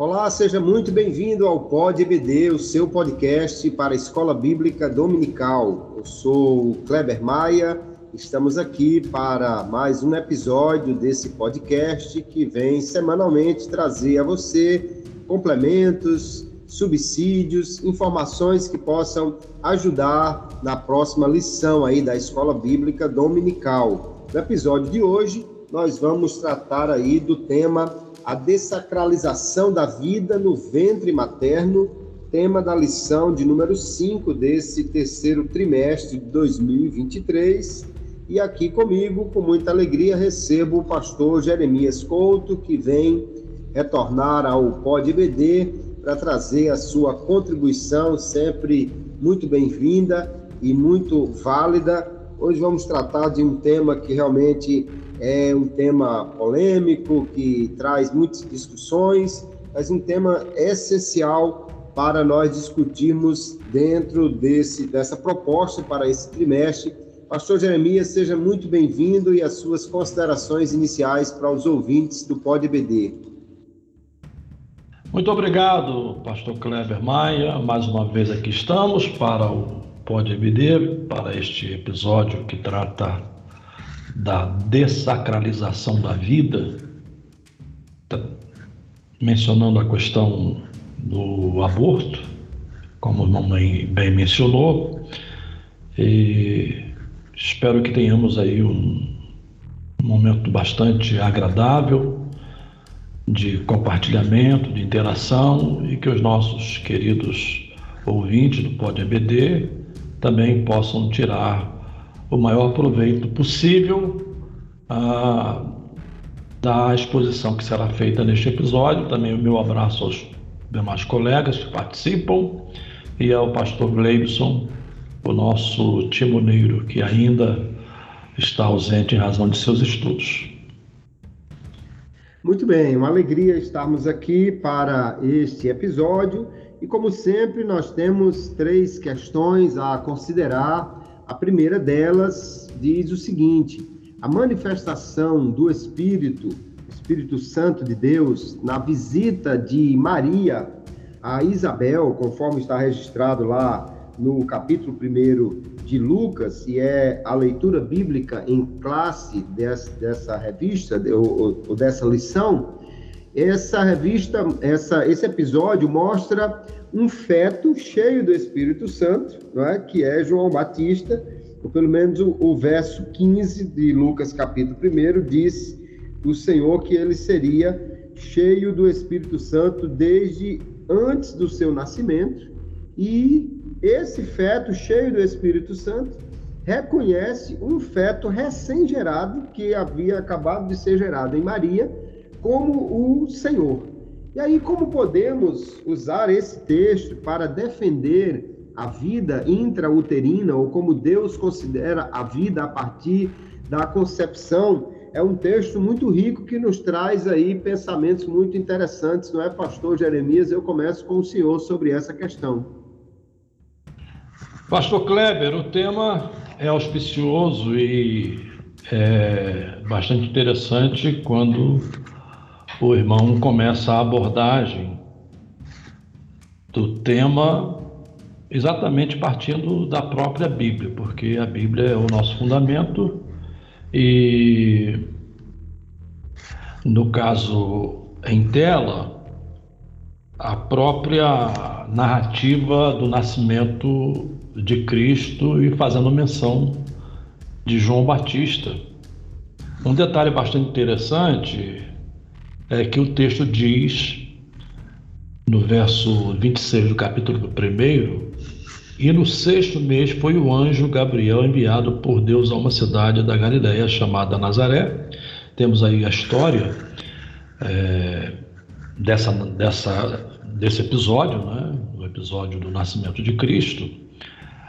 Olá, seja muito bem-vindo ao Pod EBD, o seu podcast para a Escola Bíblica Dominical. Eu sou Kleber Maia, estamos aqui para mais um episódio desse podcast que vem semanalmente trazer a você complementos, subsídios, informações que possam ajudar na próxima lição aí da Escola Bíblica Dominical. No episódio de hoje, nós vamos tratar aí do tema a dessacralização da vida no ventre materno, tema da lição de número 5 desse terceiro trimestre de 2023. E aqui comigo, com muita alegria, recebo o pastor Jeremias Couto, que vem retornar ao Pod BD para trazer a sua contribuição, sempre muito bem-vinda e muito válida. Hoje vamos tratar de um tema que realmente é um tema polêmico, que traz muitas discussões, mas um tema essencial para nós discutirmos dentro desse, dessa proposta para esse trimestre. Pastor Jeremias, seja muito bem-vindo e as suas considerações iniciais para os ouvintes do Pod BD. Muito obrigado, Pastor Kleber Maia. Mais uma vez aqui estamos para o Pod BD, para este episódio que trata da dessacralização da vida, tá mencionando a questão do aborto, como a mamãe bem mencionou, e espero que tenhamos aí um momento bastante agradável de compartilhamento, de interação e que os nossos queridos ouvintes do Pod EBD também possam tirar o maior proveito possível ah, da exposição que será feita neste episódio. Também o meu abraço aos demais colegas que participam e ao pastor Gleibson, o nosso timoneiro que ainda está ausente em razão de seus estudos. Muito bem, uma alegria estarmos aqui para este episódio e, como sempre, nós temos três questões a considerar a primeira delas diz o seguinte: a manifestação do Espírito, Espírito Santo de Deus, na visita de Maria a Isabel, conforme está registrado lá no capítulo 1 de Lucas, e é a leitura bíblica em classe dessa, revista, ou dessa lição, essa revista, essa, esse episódio mostra um feto cheio do Espírito Santo, é? que é João Batista, ou pelo menos o, o verso 15 de Lucas capítulo 1 diz o Senhor que ele seria cheio do Espírito Santo desde antes do seu nascimento, e esse feto cheio do Espírito Santo reconhece um feto recém-gerado que havia acabado de ser gerado em Maria como o Senhor. E aí, como podemos usar esse texto para defender a vida intrauterina, ou como Deus considera a vida a partir da concepção? É um texto muito rico que nos traz aí pensamentos muito interessantes, não é, pastor Jeremias? Eu começo com o senhor sobre essa questão. Pastor Kleber, o tema é auspicioso e é bastante interessante quando o irmão começa a abordagem do tema exatamente partindo da própria Bíblia, porque a Bíblia é o nosso fundamento e no caso em tela a própria narrativa do nascimento de Cristo e fazendo menção de João Batista. Um detalhe bastante interessante é que o texto diz, no verso 26 do capítulo 1, e no sexto mês foi o anjo Gabriel enviado por Deus a uma cidade da Galiléia chamada Nazaré. Temos aí a história é, dessa, dessa, desse episódio, né? o episódio do nascimento de Cristo.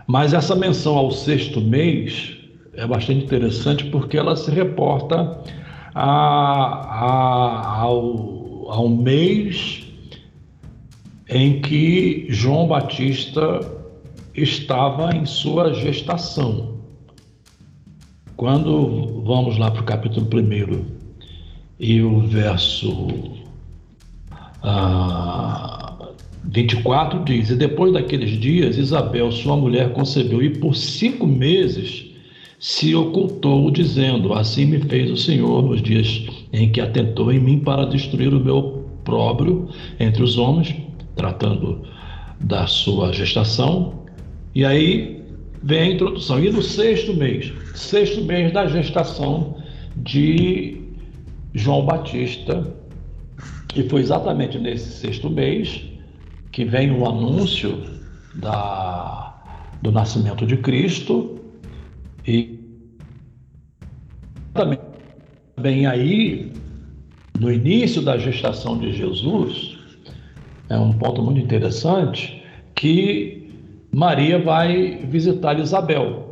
Mas essa menção ao sexto mês é bastante interessante porque ela se reporta a, a, ao, ao mês em que João Batista estava em sua gestação. Quando vamos lá para o capítulo 1 e o verso ah, 24 diz: E depois daqueles dias, Isabel, sua mulher, concebeu, e por cinco meses se ocultou, dizendo: Assim me fez o Senhor nos dias em que atentou em mim para destruir o meu próprio entre os homens, tratando da sua gestação. E aí vem a introdução. E no sexto mês, sexto mês da gestação de João Batista, e foi exatamente nesse sexto mês que vem o anúncio da, do nascimento de Cristo e também aí no início da gestação de Jesus é um ponto muito interessante que Maria vai visitar Isabel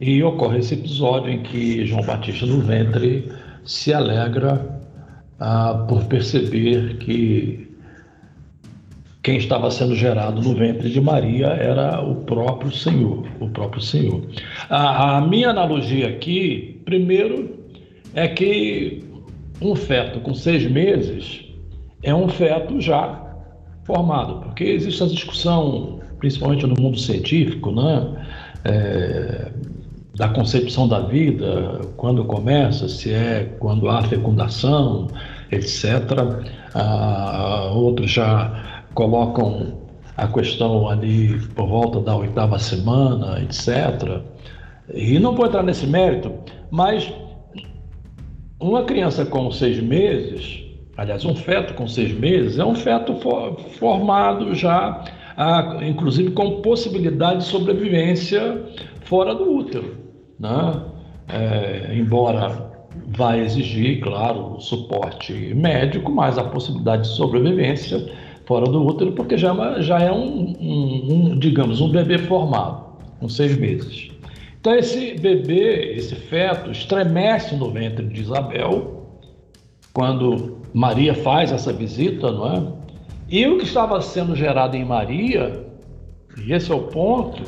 e ocorre esse episódio em que João Batista no ventre se alegra ah, por perceber que quem estava sendo gerado no ventre de Maria era o próprio Senhor, o próprio Senhor. A, a minha analogia aqui, primeiro, é que um feto com seis meses é um feto já formado, porque existe a discussão, principalmente no mundo científico, né, é, da concepção da vida, quando começa, se é quando há fecundação, etc. Ah, outros já colocam a questão ali por volta da oitava semana, etc. E não vou entrar nesse mérito, mas uma criança com seis meses, aliás, um feto com seis meses, é um feto for, formado já, inclusive com possibilidade de sobrevivência fora do útero. Né? É, embora vai exigir, claro, suporte médico, mas a possibilidade de sobrevivência fora do útero, porque já, já é um, um, um, digamos, um bebê formado, com seis meses. Então, esse bebê, esse feto, estremece no ventre de Isabel, quando Maria faz essa visita, não é? E o que estava sendo gerado em Maria, e esse é o ponto,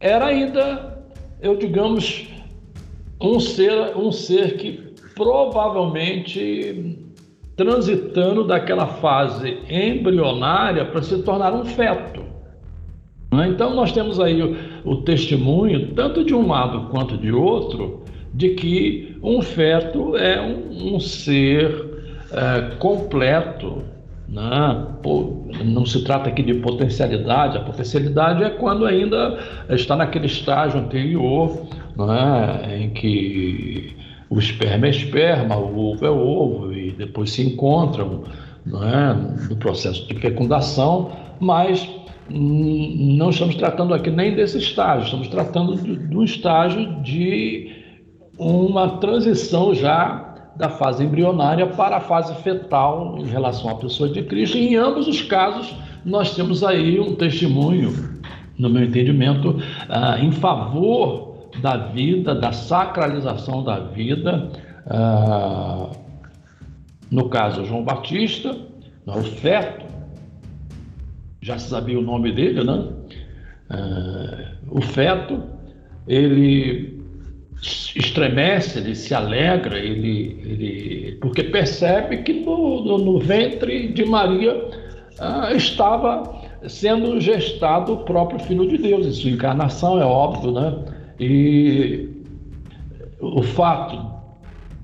era ainda, eu digamos, um ser, um ser que provavelmente transitando daquela fase embrionária para se tornar um feto. Né? Então, nós temos aí o, o, testemunho, tanto de um lado quanto de outro, de que um feto é um, um ser é, completo. Né? não se trata aqui de potencialidade, a potencialidade é quando ainda está naquele estágio anterior né? em que o esperma é esperma, o ovo é ovo, e depois se encontram é, no processo de fecundação, mas não estamos tratando aqui nem desse estágio, estamos tratando do estágio de uma transição já da fase embrionária para a fase fetal em relação à pessoa de Cristo. Em ambos os casos, nós temos aí um testemunho, no meu entendimento, ah, em favor da vida, da sacralização da vida. Ah, no caso, João Batista, o feto, já se sabia o nome dele, né? Ah, o feto, ele estremece, ele se alegra, ele, ele porque percebe que no, no, no ventre de Maria ah, estava sendo gestado o próprio Filho de Deus, em sua encarnação, é óbvio, né? E o fato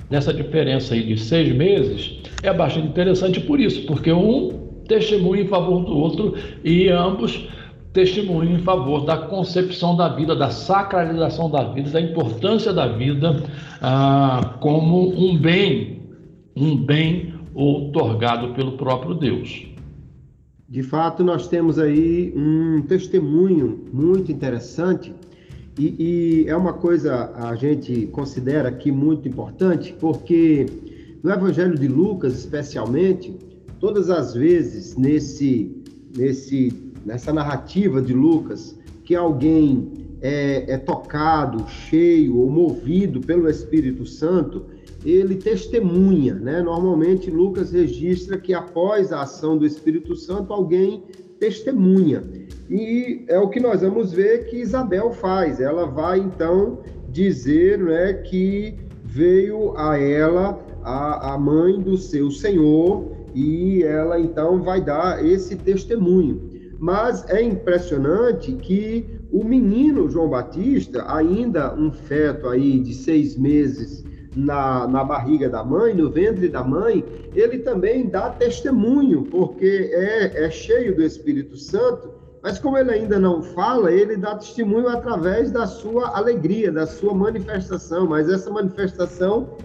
dessa diferença aí de seis meses é bastante interessante por isso, porque um testemunha em favor do outro e ambos testemunham em favor da concepção da vida, da sacralização da vida, da importância da vida ah, como um bem, um bem outorgado pelo próprio Deus. De fato, nós temos aí um testemunho muito interessante e, e, é uma coisa a gente considera aqui muito importante, porque no Evangelho de Lucas, especialmente, todas as vezes nesse, nesse, nessa narrativa de Lucas, que alguém é, é tocado, cheio ou movido pelo Espírito Santo, ele testemunha, né? Normalmente Lucas registra que após a ação do Espírito Santo, alguém testemunha. E é o que nós vamos ver que Isabel faz. Ela vai então dizer né, que veio a ela a, a mãe do seu senhor e ela então vai dar esse testemunho. Mas é impressionante que o menino João Batista, ainda um feto aí de seis meses na, na barriga da mãe, no ventre da mãe, ele também dá testemunho, porque é, é cheio do Espírito Santo, mas como ele ainda não fala, ele dá testemunho através da sua alegria, da sua manifestação. Mas essa manifestação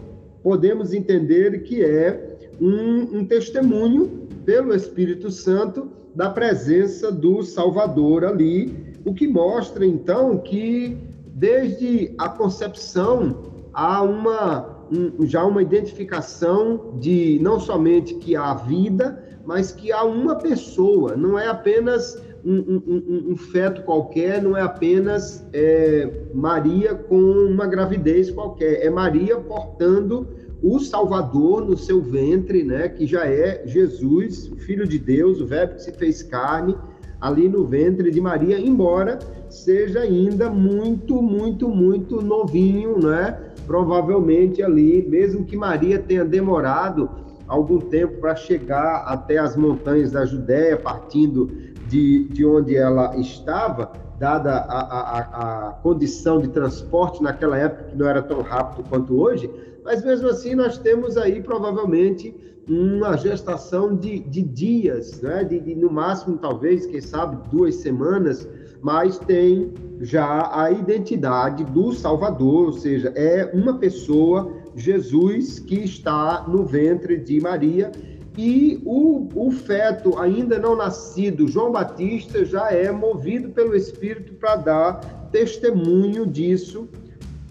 podemos entender que é um, um testemunho pelo Espírito Santo da presença do Salvador ali, o que mostra então que desde a concepção há uma um, já uma identificação de não somente que há vida, mas que há uma pessoa, não é apenas um, um, um feto qualquer, não é apenas é, Maria com uma gravidez qualquer, é Maria portando o Salvador no seu ventre, né, que já é Jesus, Filho de Deus, o Verbo que se fez carne, ali no ventre de Maria, embora seja ainda muito, muito, muito novinho, né? Provavelmente ali, mesmo que Maria tenha demorado algum tempo para chegar até as montanhas da Judéia, partindo de, de onde ela estava, dada a, a, a, condição de transporte naquela época, que não era tão rápido quanto hoje, mas mesmo assim nós temos aí provavelmente uma gestação de, de dias, né? De, de, no máximo, talvez, quem sabe, duas semanas, mas tem já a identidade do Salvador, ou seja, é uma pessoa, Jesus, que está no ventre de Maria e o, o feto ainda não nascido, João Batista, já é movido pelo Espírito para dar testemunho disso,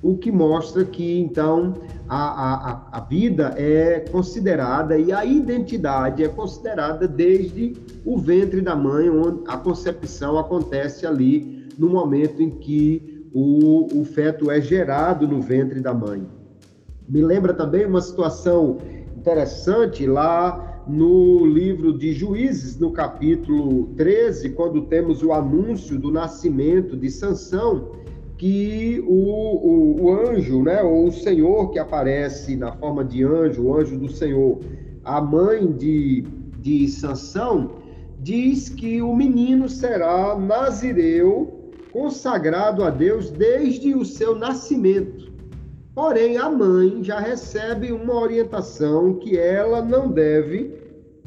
o que mostra que então a, a, a vida é considerada e a identidade é considerada desde o ventre da mãe, onde a concepção acontece ali no momento em que o, o feto é gerado no ventre da mãe. Me lembra também uma situação interessante lá no livro de Juízes, no capítulo 13, quando temos o anúncio do nascimento de Sansão, que o, o, o, anjo, né, ou o Senhor que aparece na forma de anjo, o anjo do Senhor, a mãe de, de Sansão, diz que o menino será nazireu, consagrado a Deus desde o seu nascimento. Porém, a mãe já recebe uma orientação que ela não deve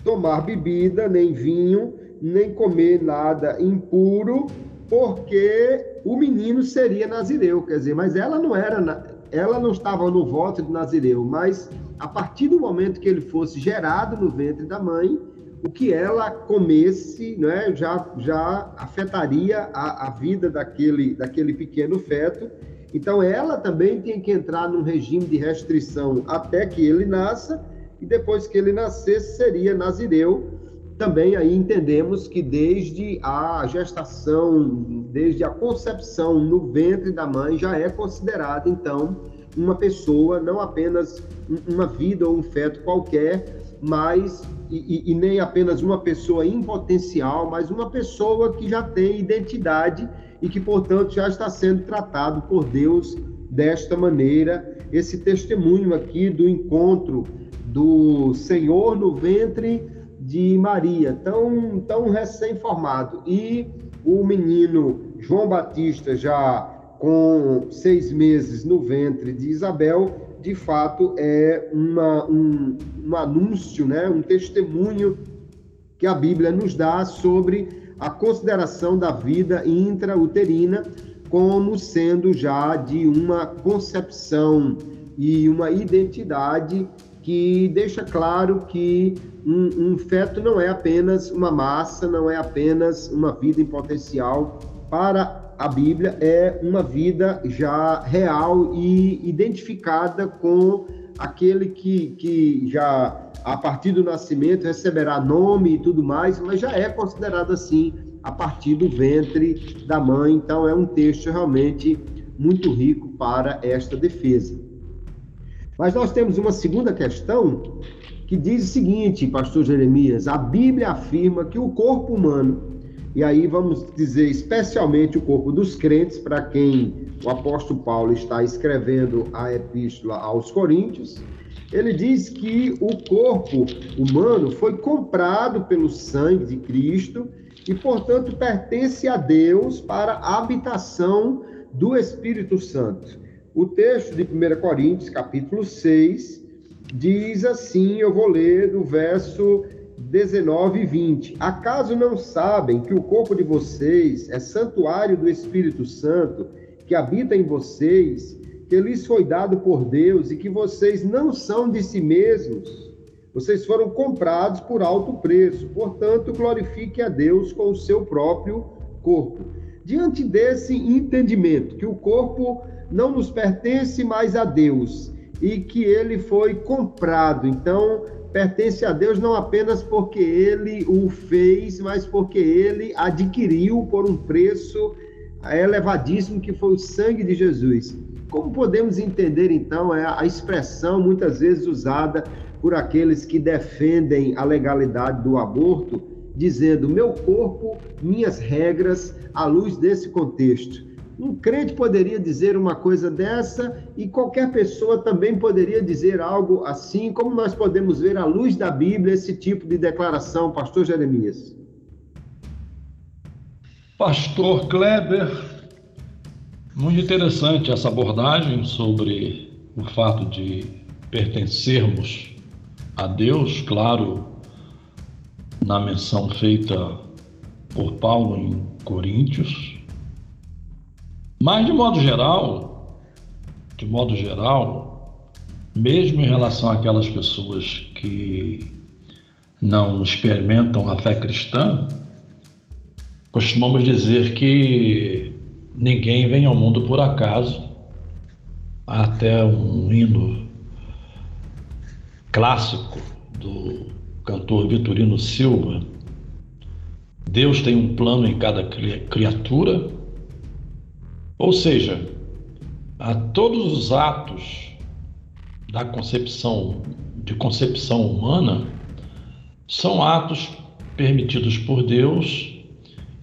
tomar bebida, nem vinho, nem comer nada impuro, porque o menino seria nazireu, quer dizer, mas ela não era, ela não estava no voto de nazireu, mas a partir do momento que ele fosse gerado no ventre da mãe, o que ela comesse, né, já já afetaria a, a vida daquele daquele pequeno feto então, ela também tem que entrar num regime de restrição até que ele nasça, e depois que ele nascesse, seria nazireu. Também aí entendemos que desde a gestação, desde a concepção no ventre da mãe, já é considerada, então, uma pessoa, não apenas uma vida ou um feto qualquer, mas e, e, nem apenas uma pessoa em potencial, mas uma pessoa que já tem identidade e que, portanto, já está sendo tratado por Deus desta maneira. Esse testemunho aqui do encontro do Senhor no ventre de Maria, tão, tão recém-formado, e o menino João Batista, já com seis meses no ventre de Isabel, de fato é uma, um, um anúncio, né, um testemunho que a Bíblia nos dá sobre a consideração da vida intrauterina como sendo já de uma concepção e uma identidade que deixa claro que um, um, feto não é apenas uma massa, não é apenas uma vida em potencial. Para a Bíblia, é uma vida já real e identificada com aquele que, que já a partir do nascimento receberá nome e tudo mais, mas já é considerado assim a partir do ventre da mãe. Então é um texto realmente muito rico para esta defesa. Mas nós temos uma segunda questão que diz o seguinte, pastor Jeremias, a Bíblia afirma que o corpo humano, e aí vamos dizer especialmente o corpo dos crentes, para quem o apóstolo Paulo está escrevendo a epístola aos Coríntios, ele diz que o corpo humano foi comprado pelo sangue de Cristo e, portanto, pertence a Deus para a habitação do Espírito Santo. O texto de 1 Coríntios, capítulo 6, diz assim: eu vou ler do verso 19 e 20. Acaso não sabem que o corpo de vocês é santuário do Espírito Santo, que habita em vocês, que lhes foi dado por Deus e que vocês não são de si mesmos? Vocês foram comprados por alto preço, portanto, glorifique a Deus com o seu próprio corpo. Diante desse entendimento, que o corpo não nos pertence mais a Deus e que ele foi comprado, então pertence a Deus não apenas porque ele o fez, mas porque ele adquiriu por um preço elevadíssimo que foi o sangue de Jesus. Como podemos entender então é a expressão muitas vezes usada por aqueles que defendem a legalidade do aborto, dizendo meu corpo, minhas regras, à luz desse contexto? Um crente poderia dizer uma coisa dessa e qualquer pessoa também poderia dizer algo assim, como nós podemos ver à luz da Bíblia esse tipo de declaração, pastor Jeremias? Pastor Kleber, muito interessante essa abordagem sobre o fato de pertencermos a Deus, claro, na menção feita por Paulo em Coríntios, mas, de modo geral, de modo geral, mesmo em relação àquelas pessoas que não experimentam a fé cristã, costumamos dizer que ninguém vem ao mundo por acaso. Até um hino clássico do cantor Vitorino Silva. Deus tem um plano em cada criatura ou seja, a todos os atos da concepção de concepção humana são atos permitidos por Deus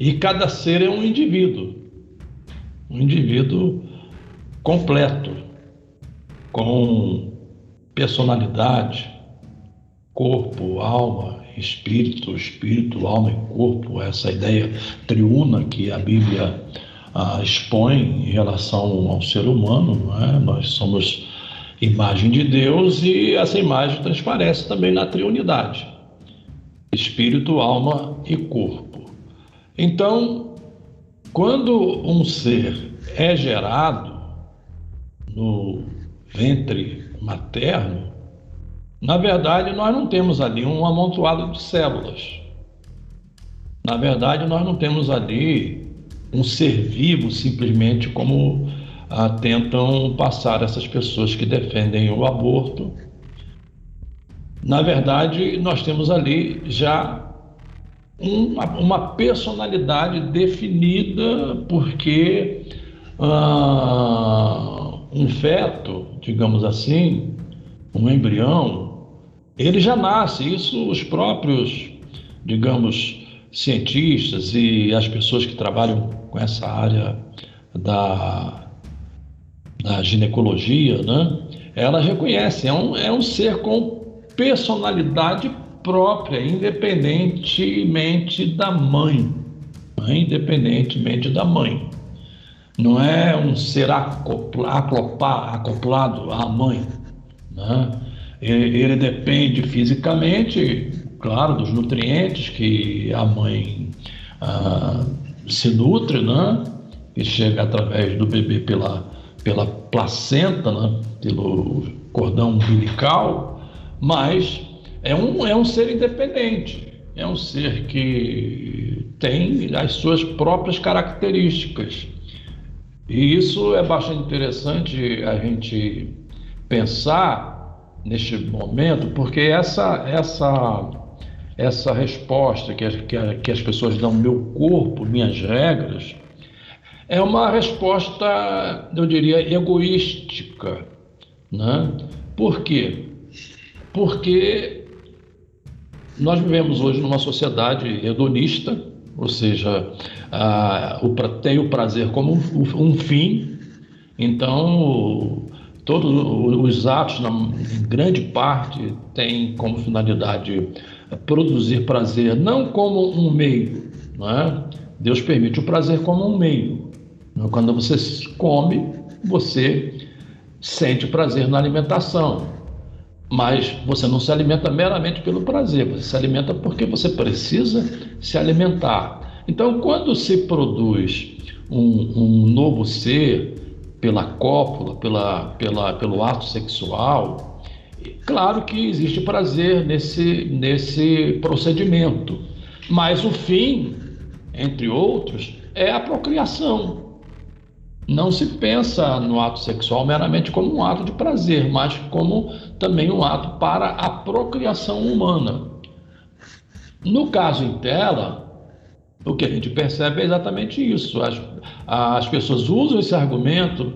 e cada ser é um indivíduo, um indivíduo completo, com personalidade, corpo, alma, espírito, espírito, alma e corpo, essa ideia triuna que a Bíblia ah, expõe em relação ao ser humano. É? Nós somos imagem de Deus e essa imagem transparece também na triunidade: espírito, alma e corpo. Então, quando um ser é gerado no ventre materno, na verdade, nós não temos ali um amontoado de células. Na verdade, nós não temos ali um ser vivo simplesmente como ah, tentam passar essas pessoas que defendem o aborto. Na verdade, nós temos ali já um, uma personalidade definida, porque ah, um feto, digamos assim, um embrião, ele já nasce. Isso os próprios, digamos, cientistas e as pessoas que trabalham com essa área da, da ginecologia, né? Elas reconhecem, é um, é um ser com personalidade própria, independentemente da mãe, né? independentemente da mãe. Não é um ser acoplado à mãe. Né? Ele depende fisicamente claro, dos nutrientes que a mãe ah, se nutre, né? Que chega através do bebê pela, pela placenta, né? pelo cordão umbilical, mas é um, é um ser independente, é um ser que tem as suas próprias características. E isso é bastante interessante a gente pensar neste momento, porque essa, essa essa resposta que, que, que as pessoas dão, meu corpo, minhas regras, é uma resposta, eu diria, egoística. Né? Por quê? Porque nós vivemos hoje numa sociedade hedonista, ou seja, a, o, tem o prazer como um, um fim, então todos os atos, na grande parte, têm como finalidade produzir prazer, não como um meio. Não é? Deus permite o prazer como um meio. Quando você come, você sente prazer na alimentação, mas você não se alimenta meramente pelo prazer, você se alimenta porque você precisa se alimentar. Então, quando se produz um, um novo ser pela cópula, pela, pela, pelo ato sexual, claro que existe prazer nesse, nesse procedimento, mas o fim, entre outros, é a procriação. Não se pensa no ato sexual meramente como um ato de prazer, mas como também um ato para a procriação humana. No caso em tela, o que a gente percebe é exatamente isso. As, as pessoas usam esse argumento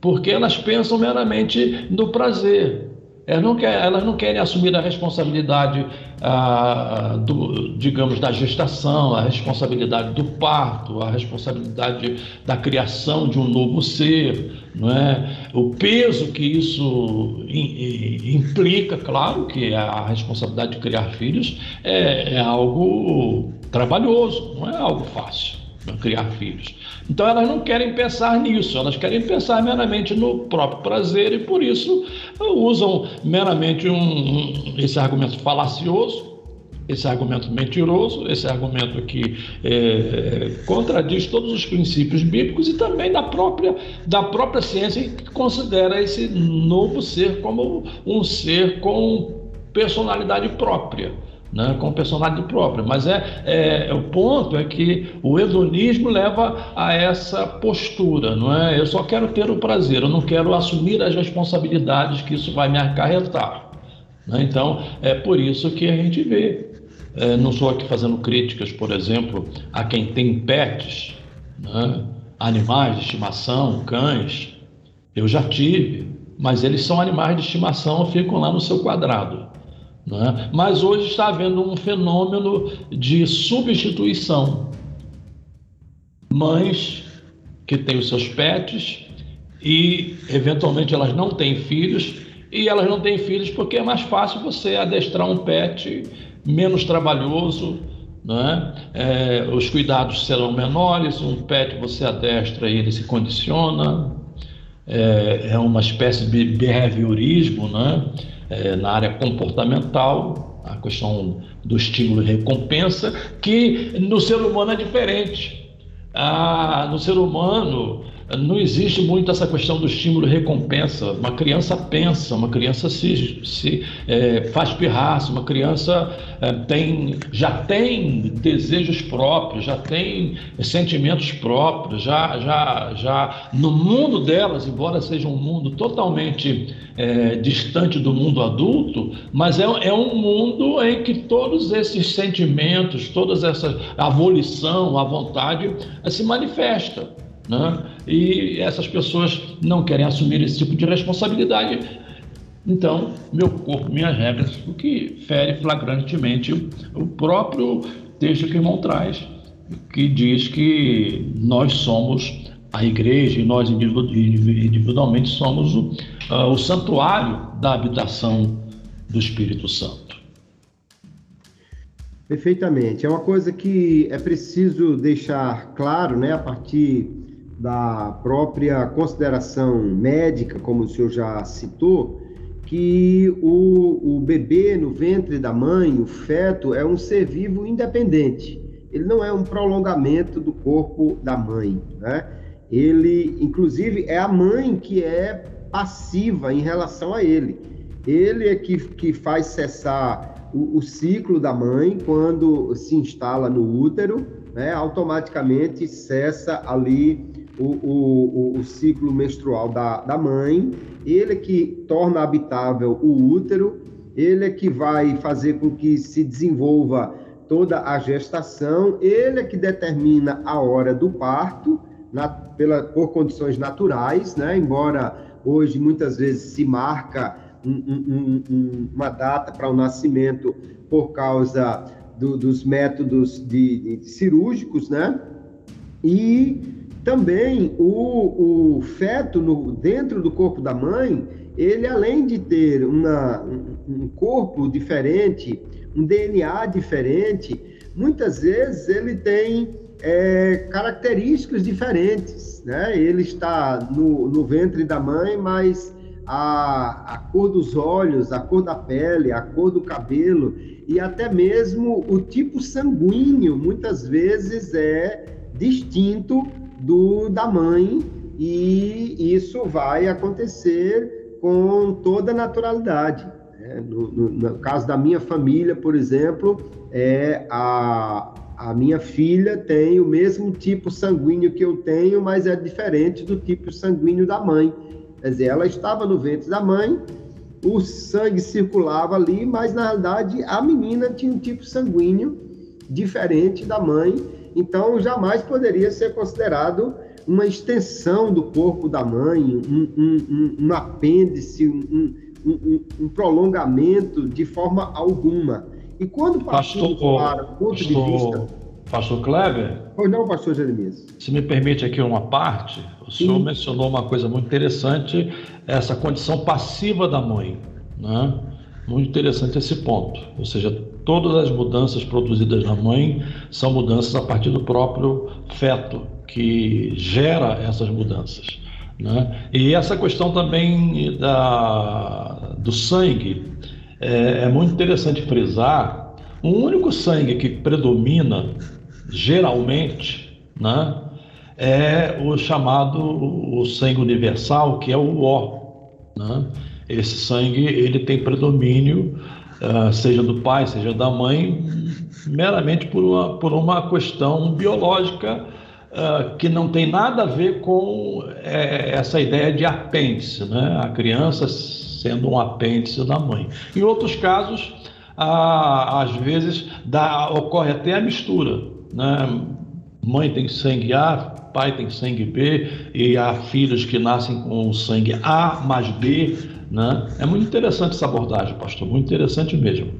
porque elas pensam meramente no prazer. Elas não, querem, elas não querem assumir a responsabilidade, ah, do, digamos, da gestação, a responsabilidade do parto, a responsabilidade da criação de um novo ser, não é? o peso que isso implica, claro que a responsabilidade de criar filhos é, é algo trabalhoso, não é algo fácil né, criar filhos. Então elas não querem pensar nisso, elas querem pensar meramente no próprio prazer e por isso usam meramente um, esse argumento falacioso, esse argumento mentiroso, esse argumento que é, contradiz todos os princípios bíblicos e também da própria, da própria ciência que considera esse novo ser como um ser com personalidade própria né, com personalidade própria. Mas é, é, o ponto é que o hedonismo leva a essa postura, não é? Eu só quero ter o prazer, eu não quero assumir as responsabilidades que isso vai me acarretar. Né? Então, é por isso que a gente vê. É, não estou aqui fazendo críticas, por exemplo, a quem tem pets, né? animais de estimação, cães. Eu já tive, mas eles são animais de estimação, ficam lá no seu quadrado. Né? Mas hoje está havendo um fenômeno de substituição. Mães que têm os seus pets e, eventualmente, elas não têm filhos, e elas não têm filhos porque é mais fácil você adestrar um pet menos trabalhoso, né? É, os cuidados serão menores, um pet você adestra e ele se condiciona, é, é uma espécie de behaviorismo, né? É, na área comportamental, a questão do estímulo e recompensa, que no ser humano é diferente. Ah, no ser humano, não existe muito essa questão do estímulo e recompensa. Uma criança pensa, uma criança se, se é, faz pirraça, uma criança é, tem, já tem desejos próprios, já tem sentimentos próprios, já, já, já no mundo delas, embora seja um mundo totalmente é, distante do mundo adulto, mas é, é um mundo em que todos esses sentimentos, todas essa a volição, a vontade se manifesta. Né? E essas pessoas não querem assumir esse tipo de responsabilidade. Então, meu corpo, minhas regras, o que fere flagrantemente o próprio texto que o irmão traz, que diz que nós somos a igreja e nós individualmente somos o, uh, o santuário da habitação do Espírito Santo. Perfeitamente. É uma coisa que é preciso deixar claro, né, a partir da própria consideração médica, como o senhor já citou, que o, o bebê no ventre da mãe, o feto, é um ser vivo independente. Ele não é um prolongamento do corpo da mãe, né? Ele, inclusive, é a mãe que é passiva em relação a ele. Ele é que, que faz cessar o, o ciclo da mãe quando se instala no útero, né? Automaticamente cessa ali o, o, o, ciclo menstrual da, da mãe, ele é que torna habitável o útero, ele é que vai fazer com que se desenvolva toda a gestação, ele é que determina a hora do parto, na, pela, por condições naturais, né? embora hoje muitas vezes se marca um, um, um, uma data para o nascimento por causa do, dos métodos de, de cirúrgicos, né? E também o, o feto no, dentro do corpo da mãe, ele além de ter uma, um corpo diferente, um DNA diferente, muitas vezes ele tem é, características diferentes, né? Ele está no, no ventre da mãe, mas a, a cor dos olhos, a cor da pele, a cor do cabelo e até mesmo o tipo sanguíneo, muitas vezes é distinto do da mãe e isso vai acontecer com toda naturalidade. Né? No, no, no, caso da minha família, por exemplo, é a, a minha filha tem o mesmo tipo sanguíneo que eu tenho, mas é diferente do tipo sanguíneo da mãe. Quer dizer, ela estava no ventre da mãe, o sangue circulava ali, mas na realidade a menina tinha um tipo sanguíneo diferente da mãe, então jamais poderia ser considerado uma extensão do corpo da mãe, um, um, um, um apêndice, um, prolongamento de forma alguma. E quando passou para o ponto pastor, de vista. Pastor Kleber? Pois não, pastor Jeremias. Se me permite aqui uma parte, o Sim. senhor mencionou uma coisa muito interessante, essa condição passiva da mãe. Né? Muito interessante esse ponto. Ou seja, todas as mudanças produzidas na mãe são mudanças a partir do próprio feto, que gera essas mudanças. Né? E essa questão também da, do sangue é, é muito interessante frisar. O único sangue que predomina geralmente né, é o chamado o sangue universal, que é o O. Né? Esse sangue ele tem predomínio, seja do pai, seja da mãe, meramente por uma, por uma questão biológica uh, que não tem nada a ver com é, essa ideia de apêndice, né? A criança sendo um apêndice da mãe. Em outros casos, ah, às vezes dá, ocorre até a mistura, né? Mãe tem sangue A, pai tem sangue B e há filhos que nascem com sangue A mais B, né? É muito interessante essa abordagem, pastor, muito interessante mesmo.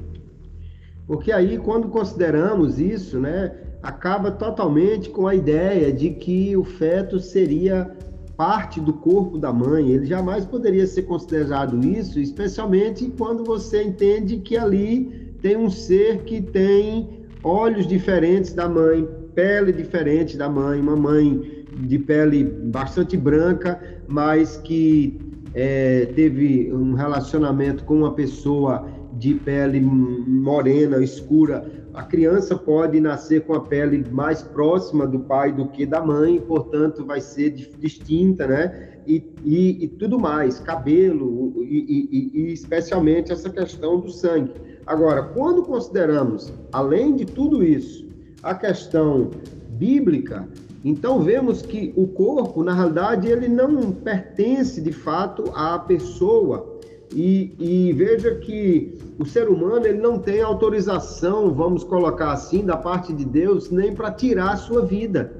Porque aí, quando consideramos isso, né, acaba totalmente com a ideia de que o feto seria parte do corpo da mãe. Ele jamais poderia ser considerado isso, especialmente quando você entende que ali tem um ser que tem olhos diferentes da mãe, pele diferente da mãe, uma mãe de pele bastante branca, mas que é, teve um relacionamento com uma pessoa de pele morena, escura, a criança pode nascer com a pele mais próxima do pai do que da mãe, portanto, vai ser distinta, né? E, e, e tudo mais, cabelo, e, e, especialmente essa questão do sangue. Agora, quando consideramos, além de tudo isso, a questão bíblica, então vemos que o corpo, na realidade, ele não pertence de fato à pessoa, e, e, veja que o ser humano ele não tem autorização, vamos colocar assim, da parte de Deus, nem para tirar a sua vida.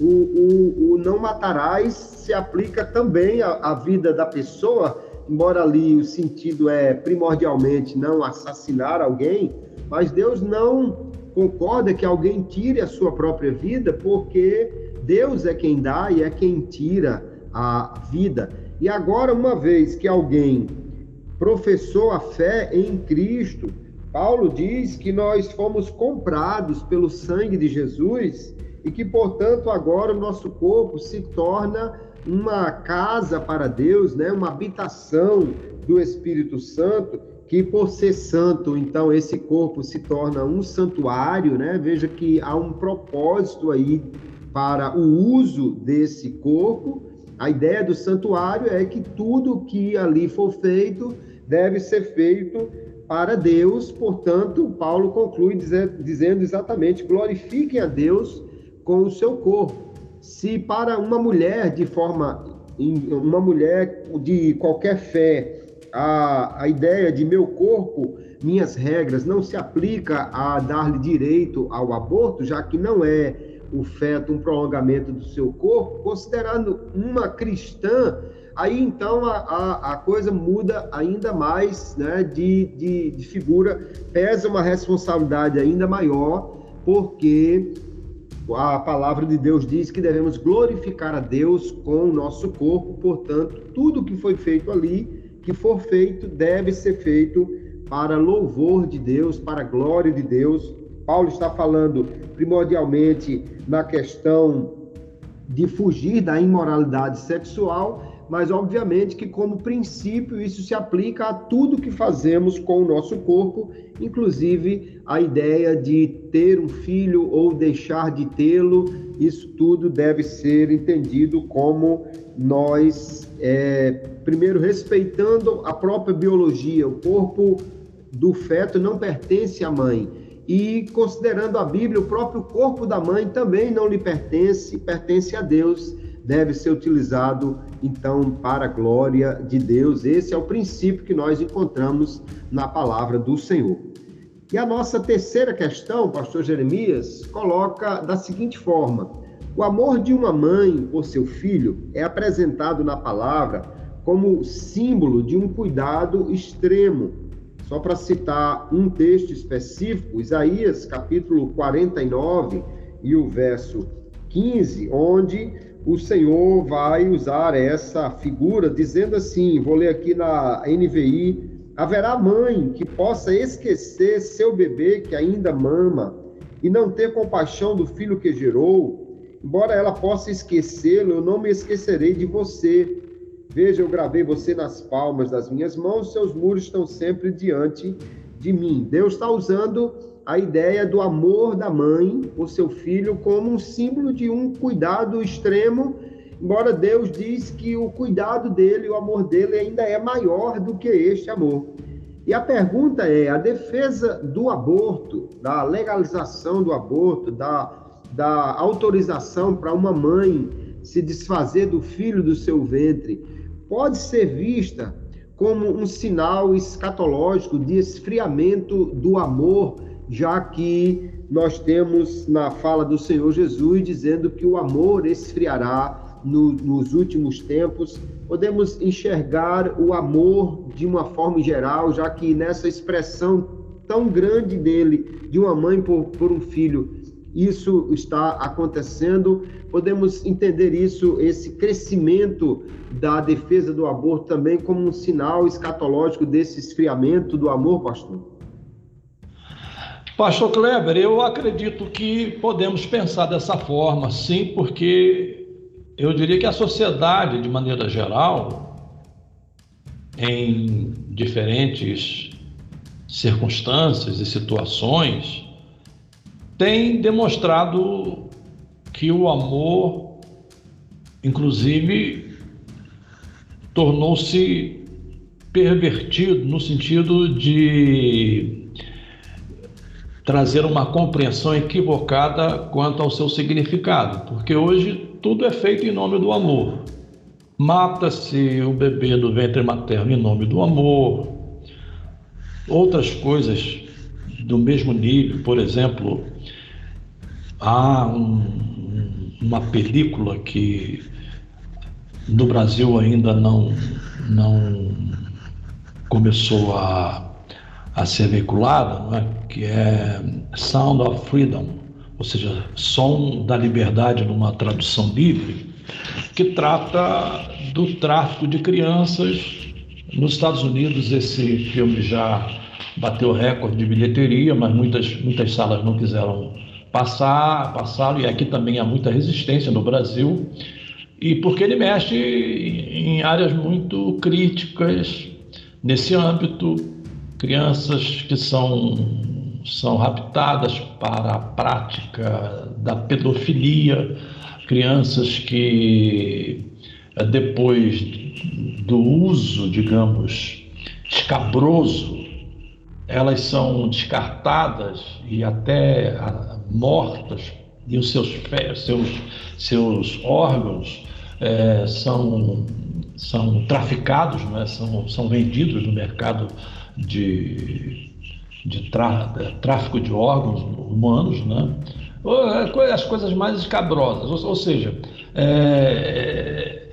O, o, o, não matarás se aplica também à, à, vida da pessoa, embora ali o sentido é primordialmente não assassinar alguém, mas Deus não concorda que alguém tire a sua própria vida, porque Deus é quem dá e é quem tira a vida. E agora, uma vez que alguém professou a fé em Cristo. Paulo diz que nós fomos comprados pelo sangue de Jesus e que, portanto, agora o nosso corpo se torna uma casa para Deus, né? uma habitação do Espírito Santo, que por ser santo, então esse corpo se torna um santuário, né? Veja que há um propósito aí para o uso desse corpo. A ideia do santuário é que tudo que ali for feito deve ser feito para Deus, portanto, Paulo conclui dizendo exatamente: glorifiquem a Deus com o seu corpo. Se para uma mulher de forma, uma mulher de qualquer fé, a, a ideia de meu corpo, minhas regras, não se aplica a dar-lhe direito ao aborto, já que não é o feto um prolongamento do seu corpo, considerando uma cristã aí então a, a, a, coisa muda ainda mais né, de, de, de, figura, pesa uma responsabilidade ainda maior, porque a palavra de Deus diz que devemos glorificar a Deus com o nosso corpo, portanto, tudo que foi feito ali, que for feito, deve ser feito para louvor de Deus, para glória de Deus. Paulo está falando primordialmente na questão de fugir da imoralidade sexual, mas obviamente que, como princípio, isso se aplica a tudo que fazemos com o nosso corpo, inclusive a ideia de ter um filho ou deixar de tê-lo, isso tudo deve ser entendido como nós, é, primeiro, respeitando a própria biologia, o corpo do feto não pertence à mãe. E considerando a Bíblia, o próprio corpo da mãe também não lhe pertence, pertence a Deus deve ser utilizado então para a glória de Deus. Esse é o princípio que nós encontramos na palavra do Senhor. E a nossa terceira questão, pastor Jeremias, coloca da seguinte forma: o amor de uma mãe por seu filho é apresentado na palavra como símbolo de um cuidado extremo. Só para citar um texto específico, Isaías capítulo 49 e o verso 15, onde o Senhor vai usar essa figura dizendo assim, vou ler aqui na NVI, haverá mãe que possa esquecer seu bebê que ainda mama e não ter compaixão do filho que gerou, embora ela possa esquecê-lo, eu não me esquecerei de você. Veja, eu gravei você nas palmas das minhas mãos, seus muros estão sempre diante de mim. Deus está usando a ideia do amor da mãe por seu filho como um símbolo de um cuidado extremo, embora Deus diz que o cuidado dele, o amor dele ainda é maior do que este amor. E a pergunta é: a defesa do aborto, da legalização do aborto, da, da autorização para uma mãe se desfazer do filho do seu ventre, pode ser vista como um sinal escatológico de esfriamento do amor já que nós temos na fala do Senhor Jesus dizendo que o amor esfriará no, nos últimos tempos. Podemos enxergar o amor de uma forma geral, já que nessa expressão tão grande dele, de uma mãe por, por um filho, isso está acontecendo. Podemos entender isso, esse crescimento da defesa do aborto também como um sinal escatológico desse esfriamento do amor, pastor? Pastor Kleber, eu acredito que podemos pensar dessa forma, sim, porque eu diria que a sociedade, de maneira geral, em diferentes circunstâncias e situações, tem demonstrado que o amor, inclusive, tornou-se pervertido no sentido de trazer uma compreensão equivocada quanto ao seu significado, porque hoje tudo é feito em nome do amor. Mata-se o bebê do ventre materno em nome do amor. Outras coisas do mesmo nível, por exemplo, há um, uma película que no Brasil ainda não, não começou a a ser veiculada, é? que é Sound of Freedom, ou seja, som da liberdade numa tradução livre, que trata do tráfico de crianças. Nos Estados Unidos, esse filme já bateu recorde de bilheteria, mas muitas, muitas salas não quiseram passar, passá-lo, e aqui também há muita resistência no Brasil, e porque ele mexe em áreas muito críticas nesse âmbito, crianças que são, são raptadas para a prática da pedofilia, crianças que eh, depois do uso, digamos, escabroso, elas são descartadas e até ah, mortas e os seus, seus, seus órgãos é, são, são traficados, é? são, são vendidos no mercado de, de tráfico de órgãos humanos, né? É, as coisas mais escabrosas, ou, ou seja, é,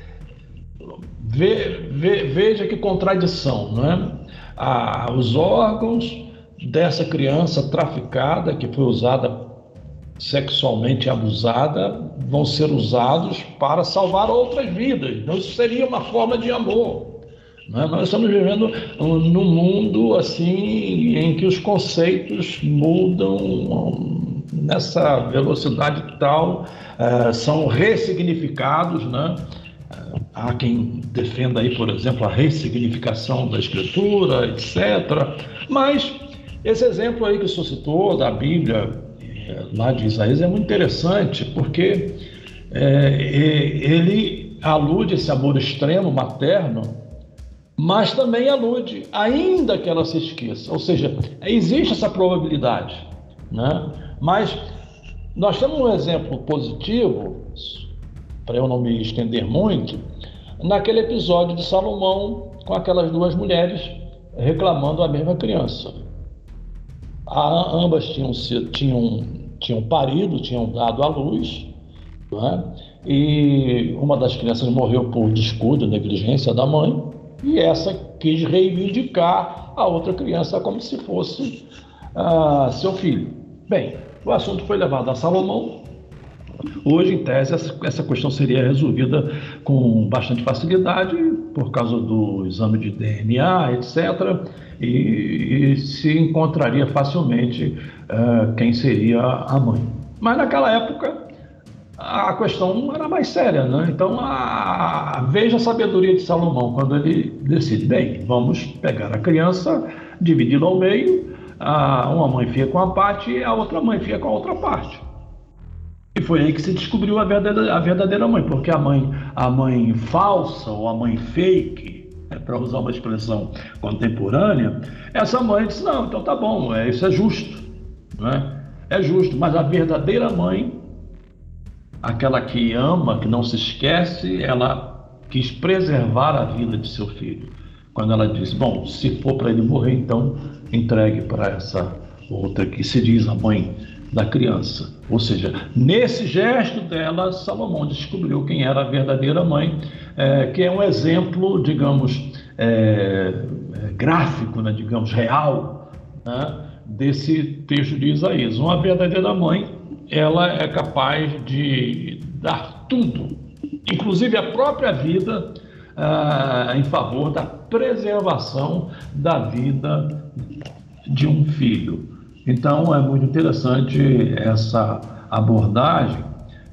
ve, ve, veja que contradição, não é? Ah, os órgãos dessa criança traficada que foi usada sexualmente abusada vão ser usados para salvar outras vidas. Então, isso seria uma forma de amor. Né? Nós estamos vivendo num mundo assim em que os conceitos mudam nessa velocidade tal, uh, são ressignificados, né? Há quem defenda aí, por exemplo, a ressignificação da escritura, etc. Mas esse exemplo aí que o senhor citou da Bíblia, é, lá de Isaías, é muito interessante, porque é, ele alude esse amor extremo, materno, mas também alude, ainda que ela se esqueça. Ou seja, existe essa probabilidade. Né? Mas nós temos um exemplo positivo, para eu não me estender muito, naquele episódio de Salomão com aquelas duas mulheres reclamando a mesma criança. A, ambas tinham, tinham, tinham parido, tinham dado à luz, é? e uma das crianças morreu por descuido, negligência da mãe, e essa quis reivindicar a outra criança como se fosse ah, seu filho. Bem, o assunto foi levado a Salomão. Hoje, em tese, essa questão seria resolvida com bastante facilidade por causa do exame de DNA, etc. E, e se encontraria facilmente uh, quem seria a mãe. Mas naquela época a questão era mais séria, né? Então a, veja a sabedoria de Salomão quando ele decide, bem, vamos pegar a criança, dividi-la ao meio a, uma mãe fica com a parte e a outra mãe fica com a outra parte. E foi aí que se descobriu a verdadeira, a verdadeira mãe, porque a mãe, a mãe falsa ou a mãe fake, é, para usar uma expressão contemporânea, essa mãe disse: não, então tá bom, é, isso é justo, né? é justo, mas a verdadeira mãe, aquela que ama, que não se esquece, ela quis preservar a vida de seu filho. Quando ela disse: bom, se for para ele morrer, então entregue para essa outra que se diz a mãe da criança. Ou seja, nesse gesto dela, Salomão descobriu quem era a verdadeira mãe, é, que é um exemplo, digamos, é, é, gráfico, né, digamos, real, né, desse texto de Isaías. Uma verdadeira mãe, ela é capaz de dar tudo, inclusive a própria vida, ah, em favor da preservação da vida de um filho. Então é muito interessante essa abordagem,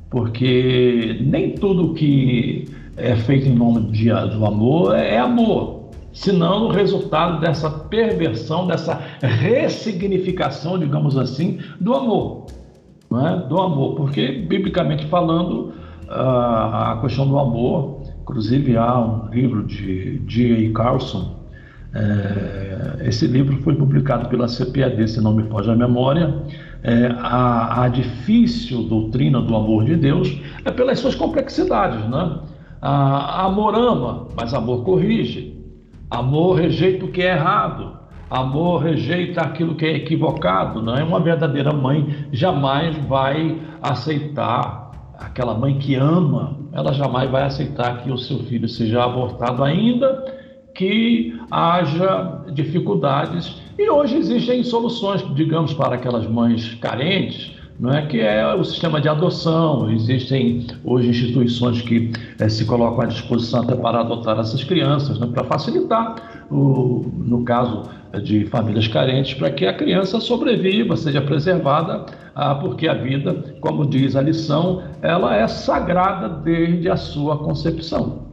porque nem tudo que é feito em nome do amor é amor, senão o resultado dessa perversão, dessa ressignificação, digamos assim, do amor. Não é? Do amor, porque, biblicamente falando, a questão do amor, inclusive há um livro de G.A. Carlson, é, esse livro foi publicado pela CPAD, se não me foge a memória. É, a, a, difícil doutrina do amor de Deus é pelas suas complexidades. Né? A, amor ama, mas amor corrige. Amor rejeita o que é errado. Amor rejeita aquilo que é equivocado. Não é uma verdadeira mãe jamais vai aceitar aquela mãe que ama, ela jamais vai aceitar que o seu filho seja abortado ainda que haja dificuldades. E hoje existem soluções, digamos, para aquelas mães carentes, não é que é o sistema de adoção. Existem hoje instituições que é, se colocam à disposição até para adotar essas crianças, né, para facilitar, o, no caso de famílias carentes, para que a criança sobreviva, seja preservada, ah, porque a vida, como diz a lição, ela é sagrada desde a sua concepção.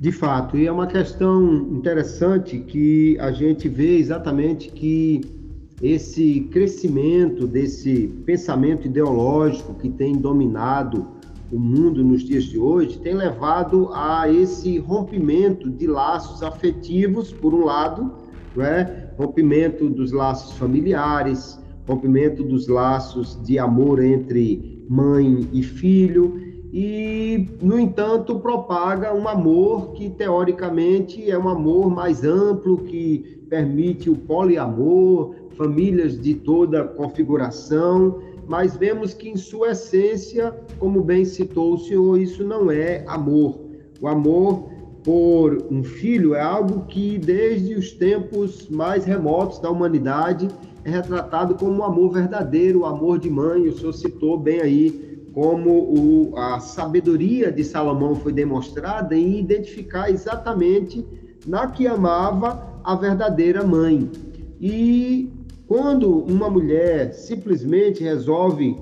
De fato, e é uma questão interessante que a gente vê exatamente que esse crescimento desse pensamento ideológico que tem dominado o mundo nos dias de hoje tem levado a esse rompimento de laços afetivos, por um lado, é? rompimento dos laços familiares, rompimento dos laços de amor entre mãe e filho, e, no entanto, propaga um amor que, teoricamente, é um amor mais amplo, que permite o poliamor, famílias de toda configuração, mas vemos que, em sua essência, como bem citou o senhor, isso não é amor. O amor por um filho é algo que, desde os tempos mais remotos da humanidade, é retratado como um amor verdadeiro, o amor de mãe. O senhor citou bem aí como o, a sabedoria de Salomão foi demonstrada em identificar exatamente na que amava a verdadeira mãe. E quando uma mulher simplesmente resolve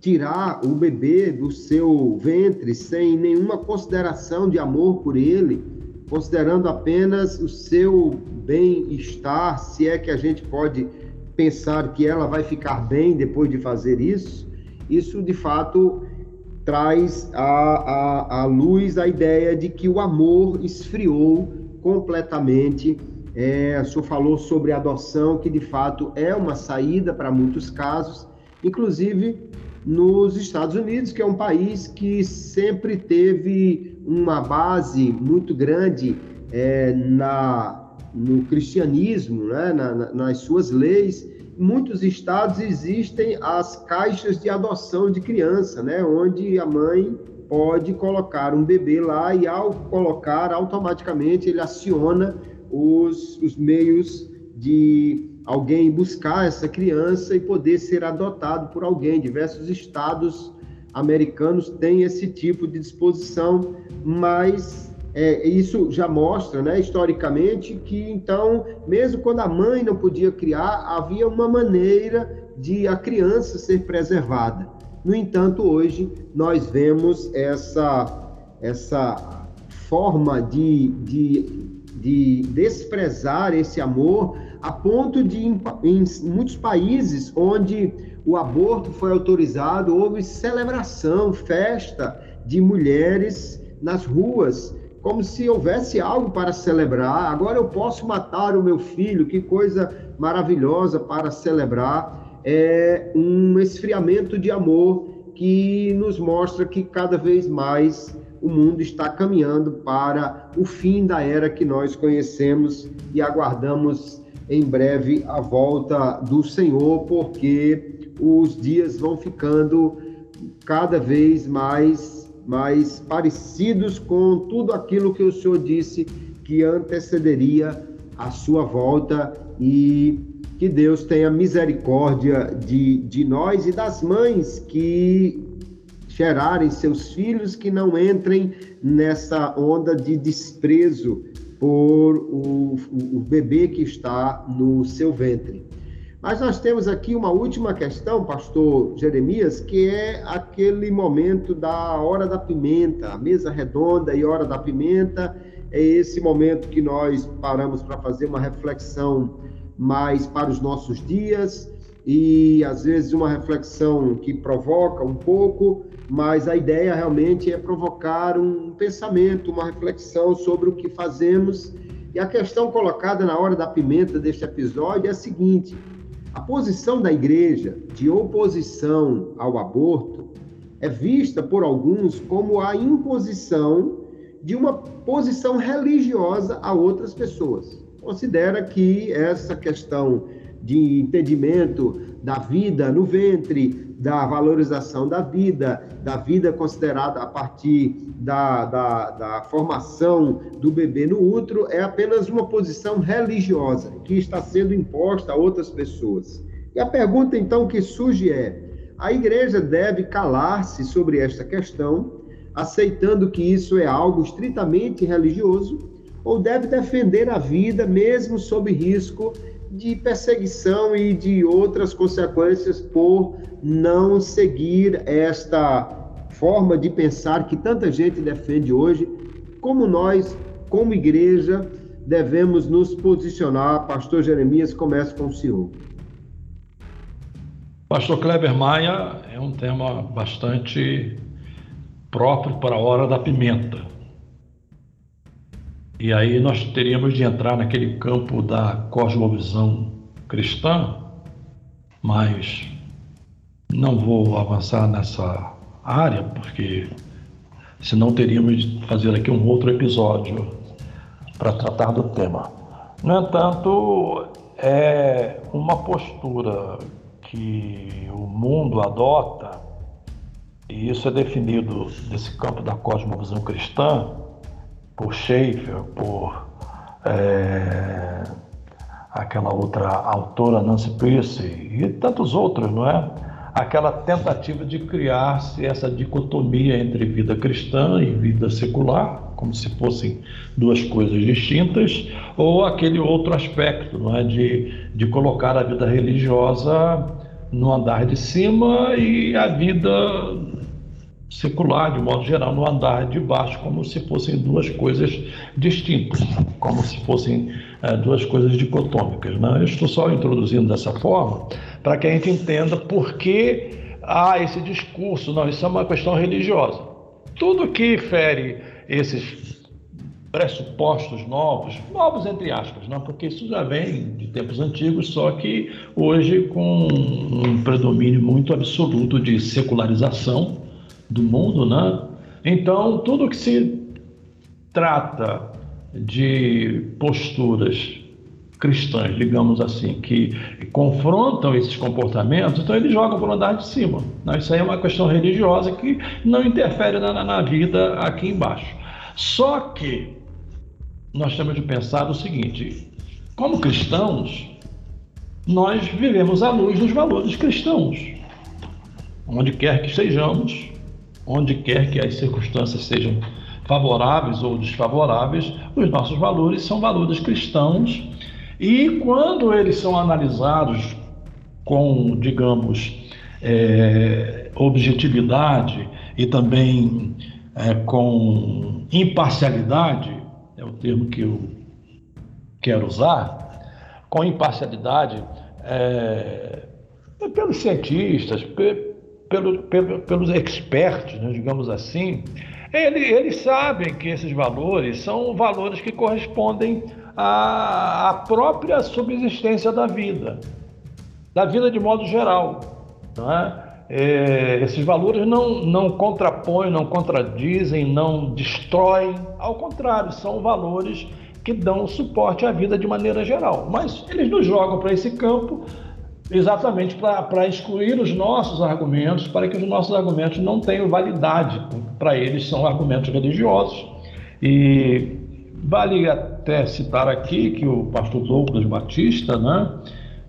tirar o bebê do seu ventre sem nenhuma consideração de amor por ele, considerando apenas o seu bem-estar, se é que a gente pode pensar que ela vai ficar bem depois de fazer isso, isso de fato traz à, luz a ideia de que o amor esfriou completamente. É, o senhor falou sobre adoção, que de fato é uma saída para muitos casos, inclusive nos Estados Unidos, que é um país que sempre teve uma base muito grande é, na, no cristianismo, né, na, na, nas suas leis. Muitos estados existem as caixas de adoção de criança, né, onde a mãe pode colocar um bebê lá e, ao colocar, automaticamente ele aciona os, os meios de alguém buscar essa criança e poder ser adotado por alguém. Diversos estados americanos têm esse tipo de disposição, mas é, isso já mostra, né, historicamente, que então, mesmo quando a mãe não podia criar, havia uma maneira de a criança ser preservada. No entanto, hoje nós vemos essa, essa forma de, de, de desprezar esse amor a ponto de, em, em muitos países onde o aborto foi autorizado, houve celebração, festa de mulheres nas ruas, como se houvesse algo para celebrar. Agora eu posso matar o meu filho, que coisa maravilhosa para celebrar. É um esfriamento de amor que nos mostra que cada vez mais o mundo está caminhando para o fim da era que nós conhecemos e aguardamos em breve a volta do Senhor, porque os dias vão ficando cada vez mais, mais parecidos com tudo aquilo que o Senhor disse que antecederia a sua volta. E que Deus tenha misericórdia de, de nós e das mães que gerarem seus filhos, que não entrem nessa onda de desprezo por o, o, bebê que está no seu ventre. Mas nós temos aqui uma última questão, pastor Jeremias, que é aquele momento da hora da pimenta, a mesa redonda e hora da pimenta. É esse momento que nós paramos para fazer uma reflexão mais para os nossos dias e às vezes uma reflexão que provoca um pouco, mas a ideia realmente é provocar um pensamento, uma reflexão sobre o que fazemos. E a questão colocada na hora da pimenta deste episódio é a seguinte: a posição da igreja de oposição ao aborto é vista por alguns como a imposição de uma posição religiosa a outras pessoas. Considera que essa questão de entendimento da vida no ventre, da valorização da vida, da vida considerada a partir da, da, da, formação do bebê no útero, é apenas uma posição religiosa que está sendo imposta a outras pessoas. E a pergunta então que surge é: a igreja deve calar-se sobre esta questão, aceitando que isso é algo estritamente religioso, ou deve defender a vida mesmo sob risco de perseguição e de outras consequências por não seguir esta forma de pensar que tanta gente defende hoje, como nós, como igreja, devemos nos posicionar. Pastor Jeremias, começa com o senhor. Pastor Kleber Maia é um tema bastante próprio para a hora da pimenta. E aí nós teríamos de entrar naquele campo da cosmovisão cristã, mas não vou avançar nessa área, porque senão teríamos de fazer aqui um outro episódio para tratar do tema. No entanto, é uma postura que o mundo adota, e isso é definido nesse campo da cosmovisão cristã, por Schaeffer, por é, aquela outra autora Nancy Pierce e tantos outros, não é? Aquela tentativa de criar-se essa dicotomia entre vida cristã e vida secular, como se fossem duas coisas distintas, ou aquele outro aspecto, não é, de, de colocar a vida religiosa no andar de cima e a vida secular, de modo geral, no andar de baixo, como se fossem duas coisas distintas, como se fossem é, duas coisas dicotômicas. Né? Eu estou só introduzindo dessa forma para que a gente entenda por que há esse discurso. Não, isso é uma questão religiosa. Tudo que fere esses pressupostos novos, novos entre aspas, não, porque isso já vem de tempos antigos, só que hoje com um predomínio muito absoluto de secularização do mundo, né? Então, tudo que se trata de posturas cristãs, digamos assim, que confrontam esses comportamentos, então eles jogam para o andar de cima. Né? Isso aí é uma questão religiosa que não interfere na, na vida aqui embaixo. Só que nós temos de pensar o seguinte: como cristãos, nós vivemos à luz dos valores cristãos. Onde quer que estejamos, onde quer que as circunstâncias sejam favoráveis ou desfavoráveis, os nossos valores são valores cristãos. E quando eles são analisados com, digamos, é, objetividade e também é, com imparcialidade, é o termo que eu quero usar, com imparcialidade é, pelos cientistas, pelo, pelo, pelos expertos, né, digamos assim, ele, eles sabem que esses valores são valores que correspondem à, à própria subsistência da vida, da vida de modo geral. É? É, esses valores não, não contrapõem, não contradizem, não destroem, ao contrário, são valores que dão suporte à vida de maneira geral. Mas eles nos jogam para esse campo exatamente para excluir os nossos argumentos, para que os nossos argumentos não tenham validade. Para eles são argumentos religiosos. E vale até citar aqui que o pastor Douglas Batista, né,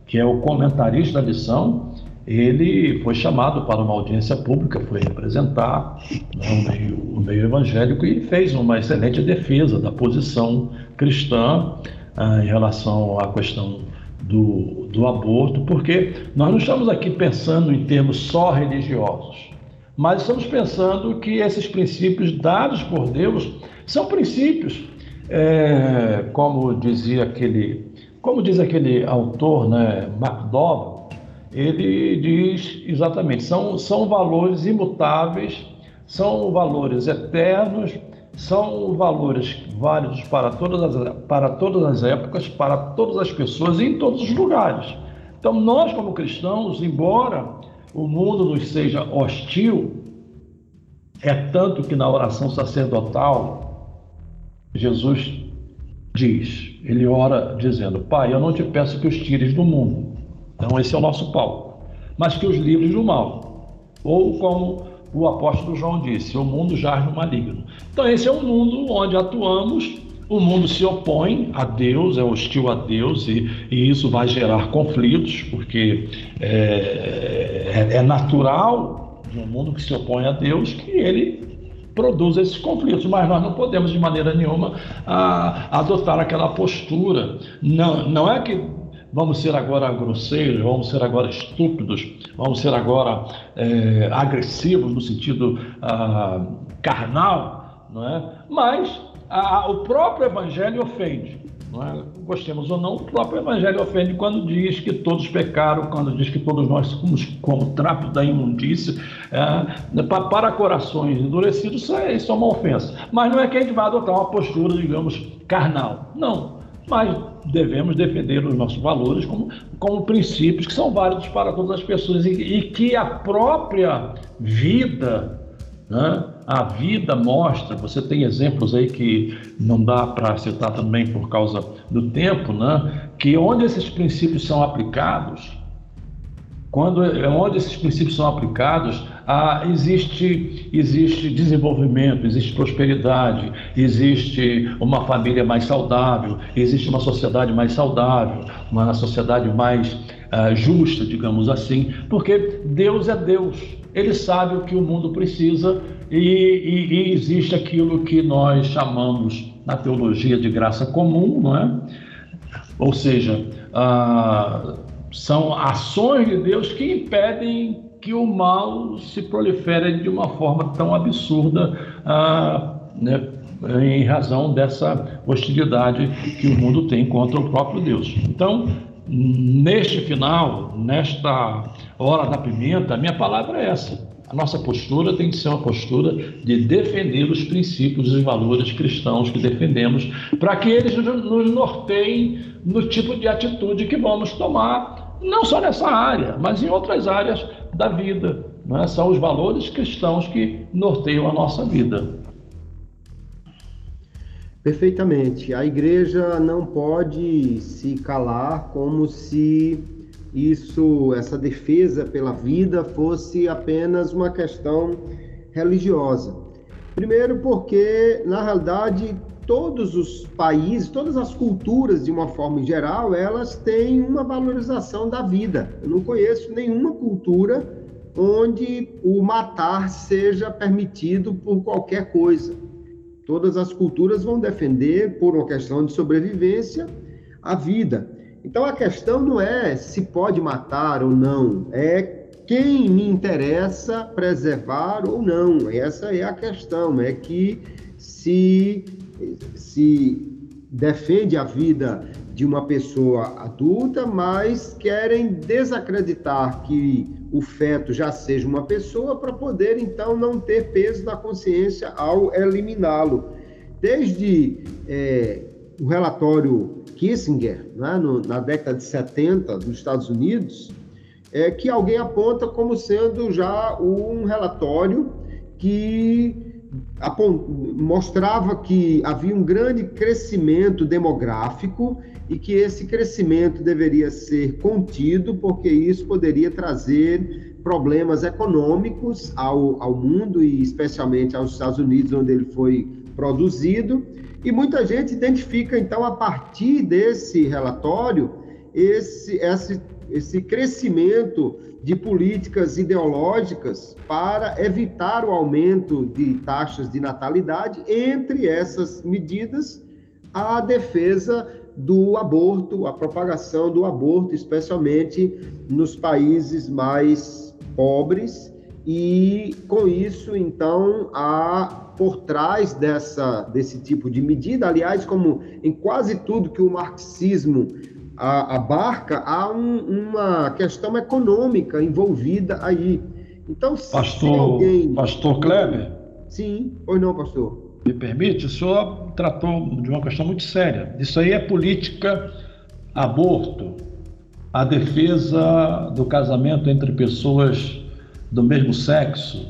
que é o comentarista da lição, ele foi chamado para uma audiência pública, foi representar né, o, meio, o, meio, evangélico e fez uma excelente defesa da posição cristã ah, em relação à questão do, do aborto, porque nós não estamos aqui pensando em termos só religiosos, mas estamos pensando que esses princípios dados por Deus são princípios, é, como dizia aquele, como diz aquele autor, né, MacDowell, ele diz exatamente, são, são valores imutáveis, são valores eternos, são valores válidos para todas, as, para todas as épocas, para todas as pessoas e em todos os lugares. Então, nós, como cristãos, embora o mundo nos seja hostil, é tanto que na oração sacerdotal, Jesus diz, ele ora dizendo: Pai, eu não te peço que os tires do mundo. Então, esse é o nosso palco, mas que os livres do mal. Ou como o apóstolo João disse: o mundo jaz no maligno. Então, esse é um mundo onde atuamos. O mundo se opõe a Deus, é hostil a Deus, e, e isso vai gerar conflitos, porque é, é, é natural de um mundo que se opõe a Deus que ele produz esses conflitos, mas nós não podemos de maneira nenhuma a, adotar aquela postura. Não, não é que vamos ser agora grosseiros, vamos ser agora estúpidos, vamos ser agora é, agressivos no sentido ah, carnal, não é? Mas a, o próprio Evangelho ofende. Não é? Gostemos ou não, o próprio Evangelho ofende quando diz que todos pecaram, quando diz que todos nós somos como trapo da imundícia. É, para corações endurecidos, isso é, isso é uma ofensa. Mas não é que a gente vai adotar uma postura, digamos, carnal. Não. Mas devemos defender os nossos valores como, como princípios que são válidos para todas as pessoas e, e que a própria vida, né, a vida mostra. Você tem exemplos aí que não dá para citar também por causa do tempo, né, que onde esses princípios são aplicados quando é onde esses princípios são aplicados, ah, existe, existe desenvolvimento, existe prosperidade, existe uma família mais saudável, existe uma sociedade mais saudável, uma sociedade mais ah, justa, digamos assim, porque Deus é Deus, Ele sabe o que o mundo precisa e, e, e existe aquilo que nós chamamos na teologia de graça comum, não é? Ou seja, ah, são ações de Deus que impedem que o mal se prolifere de uma forma tão absurda, ah, né, em razão dessa hostilidade que o mundo tem contra o próprio Deus. Então, neste final, nesta hora da pimenta, a minha palavra é essa. A nossa postura tem que ser uma postura de defender os princípios e valores cristãos que defendemos, para que eles nos norteiem no tipo de atitude que vamos tomar, não só nessa área, mas em outras áreas da vida. Né? São os valores cristãos que norteiam a nossa vida. Perfeitamente. A igreja não pode se calar como se isso, essa defesa pela vida fosse apenas uma questão religiosa. Primeiro, porque na realidade todos os países, todas as culturas de uma forma geral, elas têm uma valorização da vida. Eu não conheço nenhuma cultura onde o matar seja permitido por qualquer coisa. Todas as culturas vão defender, por uma questão de sobrevivência, a vida. Então a questão não é se pode matar ou não, é quem me interessa preservar ou não. Essa é a questão, é que se se defende a vida de uma pessoa adulta, mas querem desacreditar que o feto já seja uma pessoa para poder então não ter peso na consciência ao eliminá-lo. Desde é, o relatório Kissinger, né, no, na década de 70 dos Estados Unidos, é, que alguém aponta como sendo já um relatório que mostrava que havia um grande crescimento demográfico e que esse crescimento deveria ser contido, porque isso poderia trazer problemas econômicos ao, ao mundo e especialmente aos Estados Unidos, onde ele foi produzido, e muita gente identifica, então, a partir desse relatório, esse, esse, esse crescimento de políticas ideológicas para evitar o aumento de taxas de natalidade, entre essas medidas, a defesa do aborto, a propagação do aborto, especialmente nos países mais pobres, e com isso, então, a por trás dessa, desse tipo de medida. Aliás, como em quase tudo que o marxismo a, abarca, há um, uma questão econômica envolvida aí. Então, se pastor, alguém... Pastor Kleber? Sim, pois não, pastor. Me permite, o senhor tratou de uma questão muito séria. Isso aí é política aborto, a defesa do casamento entre pessoas do mesmo sexo,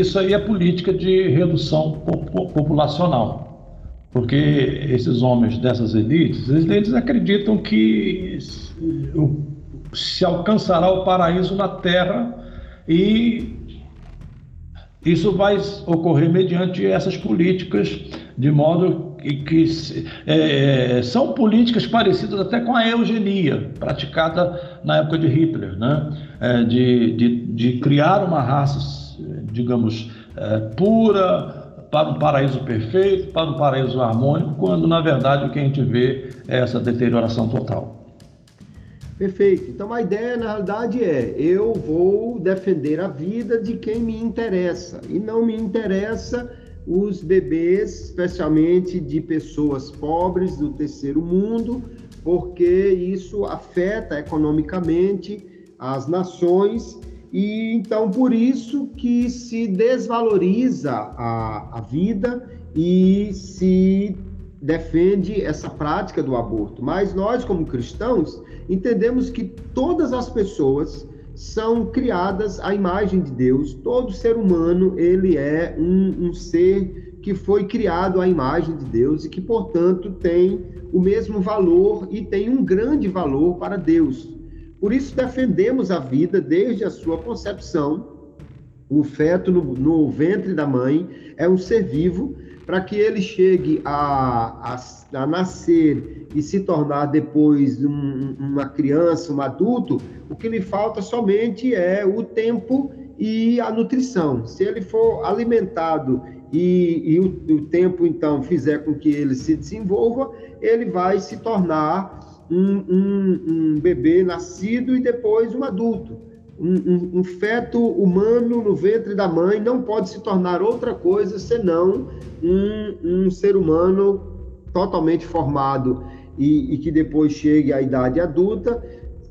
isso aí é política de redução populacional, porque esses homens dessas elites, eles acreditam que se alcançará o paraíso na Terra e isso vai ocorrer mediante essas políticas, de modo que, que é, são políticas parecidas até com a eugenia, praticada na época de Hitler, né? É, de, de, de criar uma raça digamos, é, pura, para um paraíso perfeito, para um paraíso harmônico, quando na verdade o que a gente vê é essa deterioração total. Perfeito. Então a ideia na realidade é: eu vou defender a vida de quem me interessa e não me interessa os bebês, especialmente de pessoas pobres do terceiro mundo, porque isso afeta economicamente as nações e então por isso que se desvaloriza a, a vida e se defende essa prática do aborto. Mas nós, como cristãos, entendemos que todas as pessoas são criadas à imagem de Deus. Todo ser humano ele é um, um ser que foi criado à imagem de Deus e que, portanto, tem o mesmo valor e tem um grande valor para Deus. Por isso defendemos a vida desde a sua concepção. O feto no, no ventre da mãe é um ser vivo para que ele chegue a, a, a, nascer e se tornar depois um, uma criança, um adulto, o que lhe falta somente é o tempo e a nutrição. Se ele for alimentado e, e o, o, tempo então fizer com que ele se desenvolva, ele vai se tornar um, um, um bebê nascido e depois um adulto. Um, um, feto humano no ventre da mãe não pode se tornar outra coisa senão um, ser humano totalmente formado e, e, que depois chegue à idade adulta,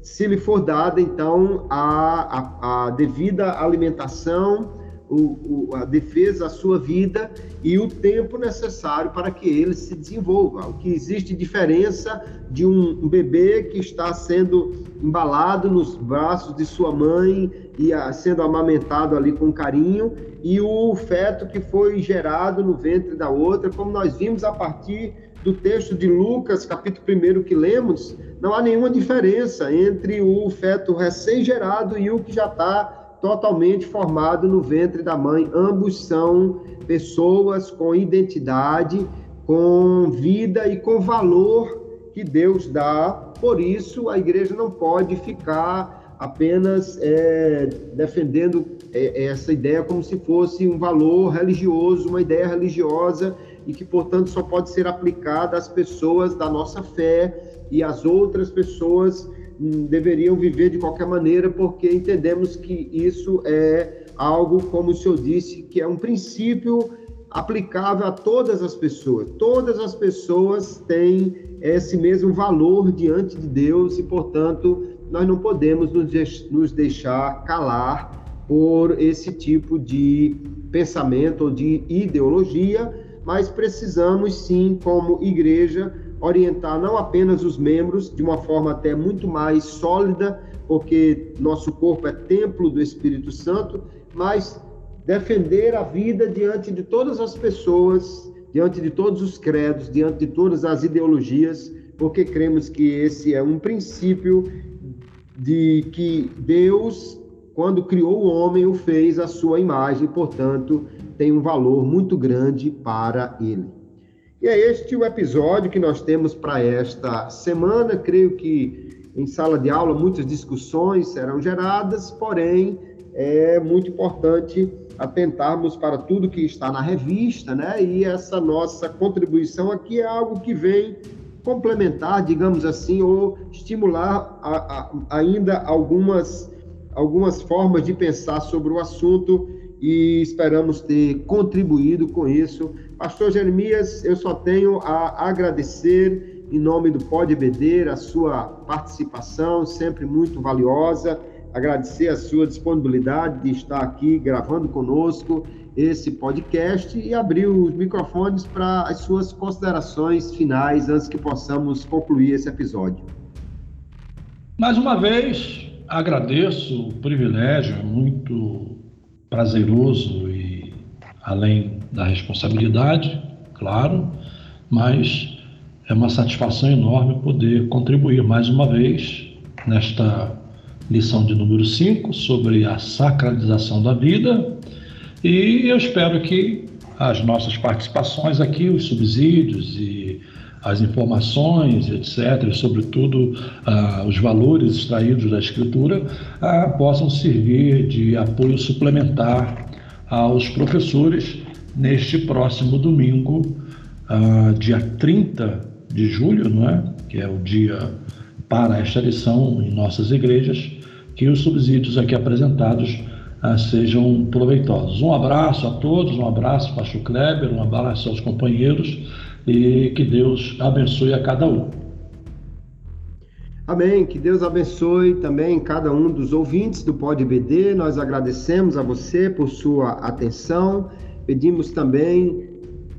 se lhe for dada então a, a, a devida alimentação o, o, a defesa, a sua vida e o tempo necessário para que ele se desenvolva. O que existe diferença de um, bebê que está sendo embalado nos braços de sua mãe e a, sendo amamentado ali com carinho e o feto que foi gerado no ventre da outra, como nós vimos a partir do texto de Lucas, capítulo 1 que lemos, não há nenhuma diferença entre o feto recém-gerado e o que já está totalmente formado no ventre da mãe. Ambos são pessoas com identidade, com vida e com valor que Deus dá. Por isso, a igreja não pode ficar apenas é, defendendo é, essa ideia como se fosse um valor religioso, uma ideia religiosa e que, portanto, só pode ser aplicada às pessoas da nossa fé e às outras pessoas deveriam viver de qualquer maneira, porque entendemos que isso é algo, como o senhor disse, que é um princípio aplicável a todas as pessoas. Todas as pessoas têm esse mesmo valor diante de Deus e, portanto, nós não podemos nos deixar calar por esse tipo de pensamento ou de ideologia, mas precisamos sim, como igreja, orientar não apenas os membros de uma forma até muito mais sólida, porque nosso corpo é templo do Espírito Santo, mas defender a vida diante de todas as pessoas, diante de todos os credos, diante de todas as ideologias, porque cremos que esse é um princípio de que Deus, quando criou o homem, o fez à sua imagem, portanto, tem um valor muito grande para ele. E é este o episódio que nós temos para esta semana. Creio que em sala de aula muitas discussões serão geradas, porém é muito importante atentarmos para tudo que está na revista, né? E essa nossa contribuição aqui é algo que vem complementar, digamos assim, ou estimular a, a, ainda algumas, algumas formas de pensar sobre o assunto e esperamos ter contribuído com isso Pastor Jeremias, eu só tenho a agradecer em nome do Pode Beber a sua participação, sempre muito valiosa. Agradecer a sua disponibilidade de estar aqui gravando conosco esse podcast e abrir os microfones para as suas considerações finais antes que possamos concluir esse episódio. Mais uma vez, agradeço o privilégio, é muito prazeroso e além da responsabilidade, claro, mas é uma satisfação enorme poder contribuir mais uma vez nesta lição de número 5 sobre a sacralização da vida e eu espero que as nossas participações aqui, os subsídios e as informações, etc., e sobretudo ah, os valores extraídos da Escritura, ah, possam servir de apoio suplementar aos professores neste próximo domingo, uh, dia 30 de julho, não é? que é o dia para esta lição em nossas igrejas, que os subsídios aqui apresentados uh, sejam proveitosos. Um abraço a todos, um abraço, Pastor Kleber, um abraço aos companheiros e que Deus abençoe a cada um. Amém. Que Deus abençoe também cada um dos ouvintes do Pode BD. Nós agradecemos a você por sua atenção. Pedimos também,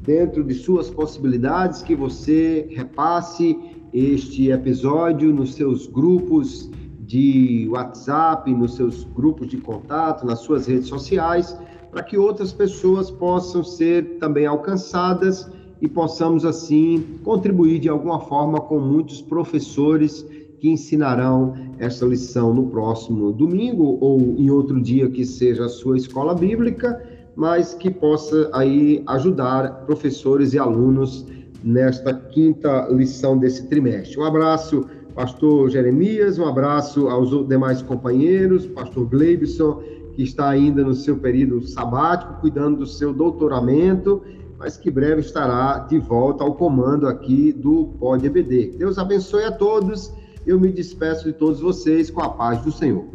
dentro de suas possibilidades, que você repasse este episódio nos seus grupos de WhatsApp, nos seus grupos de contato, nas suas redes sociais, para que outras pessoas possam ser também alcançadas e possamos assim contribuir de alguma forma com muitos professores que ensinarão essa lição no próximo domingo ou em outro dia que seja a sua escola bíblica, mas que possa aí ajudar professores e alunos nesta quinta lição desse trimestre. Um abraço, pastor Jeremias, um abraço aos demais companheiros, pastor Gleibson, que está ainda no seu período sabático, cuidando do seu doutoramento, mas que breve estará de volta ao comando aqui do Pod EBD. Deus abençoe a todos. Eu me despeço de todos vocês com a paz do Senhor.